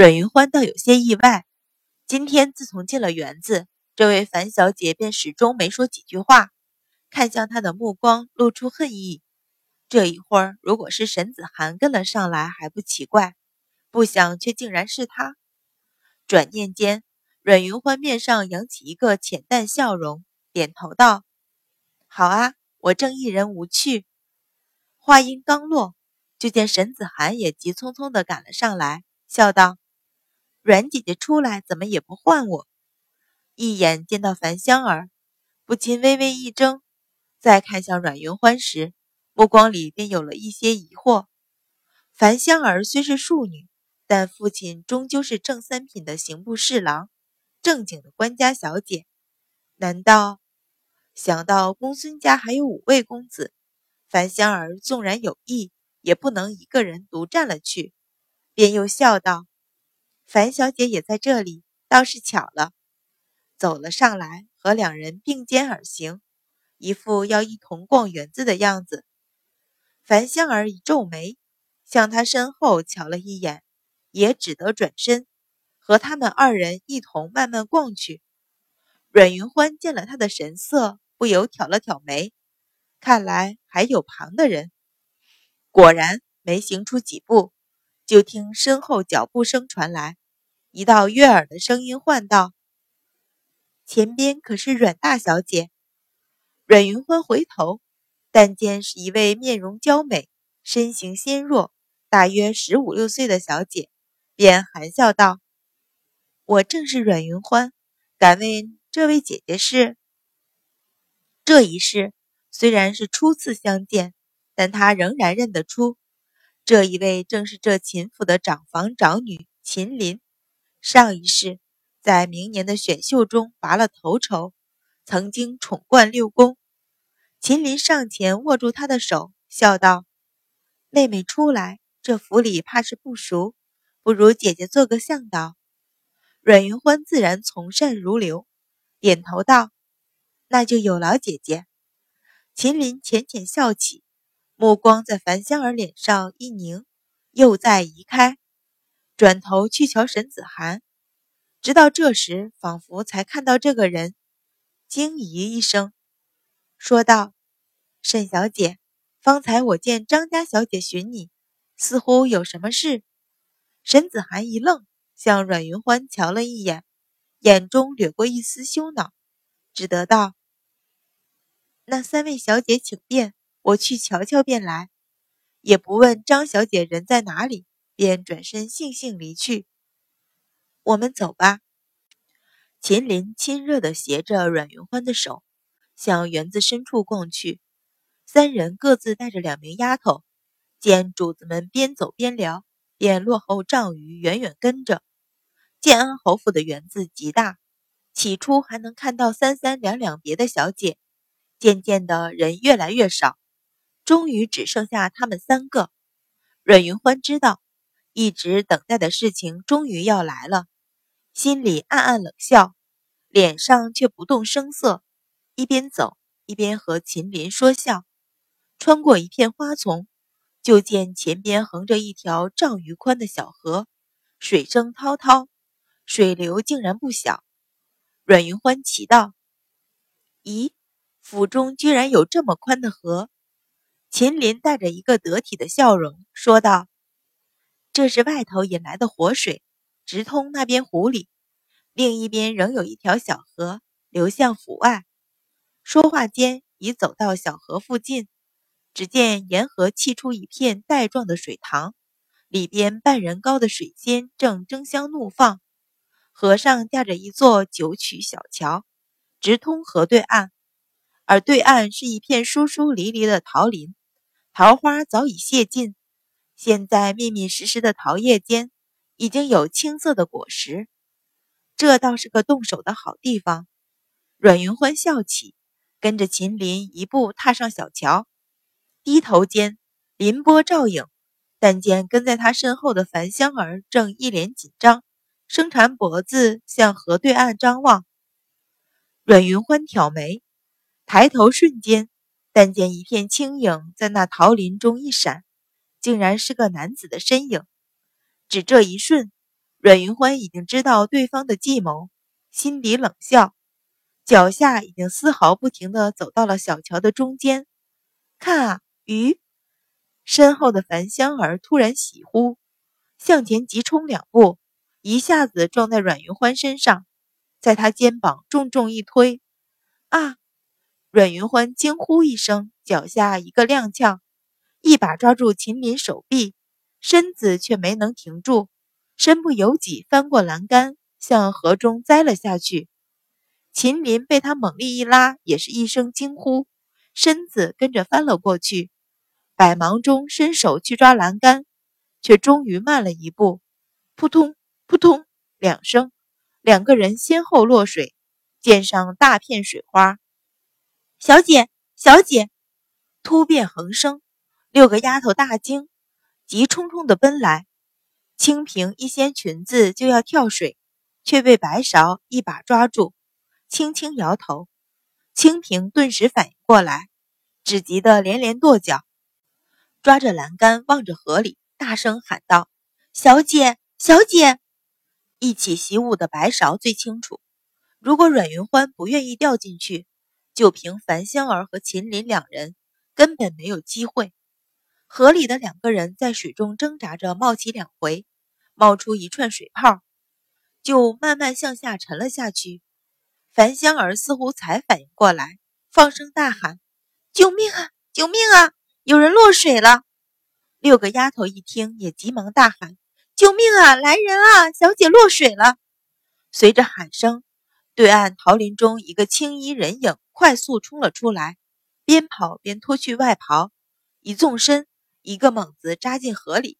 阮云欢倒有些意外。今天自从进了园子，这位樊小姐便始终没说几句话，看向他的目光露出恨意。这一会儿，如果是沈子涵跟了上来还不奇怪，不想却竟然是他。转念间，阮云欢面上扬起一个浅淡笑容，点头道：“好啊，我正一人无趣。”话音刚落，就见沈子涵也急匆匆地赶了上来，笑道：“阮姐姐出来，怎么也不唤我？”一眼见到樊香儿，不禁微微一怔，再看向阮云欢时，目光里便有了一些疑惑。樊香儿虽是庶女，但父亲终究是正三品的刑部侍郎，正经的官家小姐。难道想到公孙家还有五位公子，樊香儿纵然有意，也不能一个人独占了去？便又笑道：“樊小姐也在这里，倒是巧了。”走了上来，和两人并肩而行，一副要一同逛园子的样子。樊香儿一皱眉，向他身后瞧了一眼，也只得转身，和他们二人一同慢慢逛去。阮云欢见了他的神色，不由挑了挑眉，看来还有旁的人。果然，没行出几步，就听身后脚步声传来，一道悦耳的声音唤道。前边可是阮大小姐？阮云欢回头，但见是一位面容娇美、身形纤弱、大约十五六岁的小姐，便含笑道：“我正是阮云欢，敢问这位姐姐是？”这一世虽然是初次相见，但他仍然认得出，这一位正是这秦府的长房长女秦林。上一世。在明年的选秀中拔了头筹，曾经宠冠六宫。秦林上前握住他的手，笑道：“妹妹出来，这府里怕是不熟，不如姐姐做个向导。”阮云欢自然从善如流，点头道：“那就有劳姐姐。”秦林浅浅笑起，目光在樊香儿脸上一凝，又再移开，转头去瞧沈子涵。直到这时，仿佛才看到这个人，惊疑一声，说道：“沈小姐，方才我见张家小姐寻你，似乎有什么事。”沈子涵一愣，向阮云欢瞧了一眼，眼中掠过一丝羞恼，只得道：“那三位小姐请便，我去瞧瞧便来。”也不问张小姐人在哪里，便转身悻悻离去。我们走吧。秦林亲热地携着阮云欢的手，向园子深处逛去。三人各自带着两名丫头，见主子们边走边聊，便落后丈余，远远跟着。建安侯府的园子极大，起初还能看到三三两两别的小姐，渐渐的人越来越少，终于只剩下他们三个。阮云欢知道。一直等待的事情终于要来了，心里暗暗冷笑，脸上却不动声色，一边走一边和秦林说笑。穿过一片花丛，就见前边横着一条丈余宽的小河，水声滔滔，水流竟然不小。阮云欢奇道：“咦，府中居然有这么宽的河？”秦林带着一个得体的笑容说道。这是外头引来的活水，直通那边湖里，另一边仍有一条小河流向府外。说话间，已走到小河附近，只见沿河砌出一片带状的水塘，里边半人高的水仙正争相怒放。河上架着一座九曲小桥，直通河对岸，而对岸是一片疏疏离离的桃林，桃花早已谢尽。现在密密实实的桃叶间，已经有青色的果实，这倒是个动手的好地方。阮云欢笑起，跟着秦林一步踏上小桥，低头间，林波照影，但见跟在他身后的樊香儿正一脸紧张，伸长脖子向河对岸张望。阮云欢挑眉，抬头瞬间，但见一片青影在那桃林中一闪。竟然是个男子的身影，只这一瞬，阮云欢已经知道对方的计谋，心底冷笑，脚下已经丝毫不停地走到了小桥的中间。看啊，鱼！身后的樊香儿突然喜呼，向前急冲两步，一下子撞在阮云欢身上，在他肩膀重重一推。啊！阮云欢惊呼一声，脚下一个踉跄，一把抓住秦林手臂，身子却没能停住，身不由己翻过栏杆，向河中栽了下去。秦林被他猛力一拉，也是一声惊呼，身子跟着翻了过去，百忙中伸手去抓栏杆，却终于慢了一步，扑通扑通两声，两个人先后落水。溅上大片水花，小姐，小姐，突变横生，六个丫头大惊，急冲冲的奔来。清平一掀裙子就要跳水，却被白芍一把抓住，轻轻摇头。清平顿时反应过来，只急得连连跺脚，抓着栏杆望着河里，大声喊道：“小姐，小姐！”一起习武的白芍最清楚。如果阮云欢不愿意掉进去，就凭樊香儿和秦林两人根本没有机会。河里的两个人在水中挣扎着，冒起两回，冒出一串水泡，就慢慢向下沉了下去。樊香儿似乎才反应过来，放声大喊：“救命啊！救命啊！有人落水了！”六个丫头一听，也急忙大喊：“救命啊！来人啊！小姐落水了！”随着喊声。对岸桃林中，一个青衣人影快速冲了出来，边跑边脱去外袍，一纵身，一个猛子扎进河里。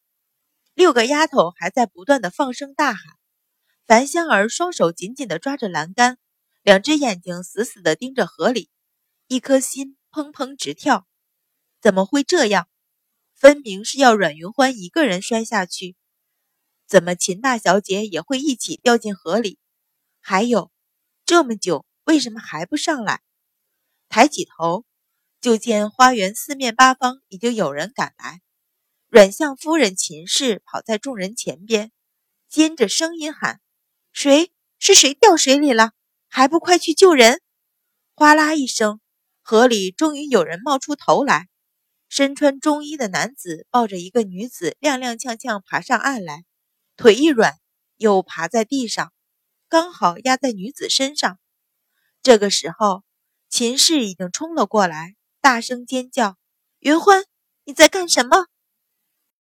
六个丫头还在不断的放声大喊。樊香儿双手紧紧的抓着栏杆，两只眼睛死死的盯着河里，一颗心砰砰直跳。怎么会这样？分明是要阮云欢一个人摔下去，怎么秦大小姐也会一起掉进河里？还有。这么久，为什么还不上来？抬起头，就见花园四面八方已经有人赶来。阮相夫人秦氏跑在众人前边，尖着声音喊：“谁？是谁掉水里了？还不快去救人！”哗啦一声，河里终于有人冒出头来。身穿中衣的男子抱着一个女子，踉踉跄跄爬上岸来，腿一软，又爬在地上。刚好压在女子身上。这个时候，秦氏已经冲了过来，大声尖叫：“云欢，你在干什么？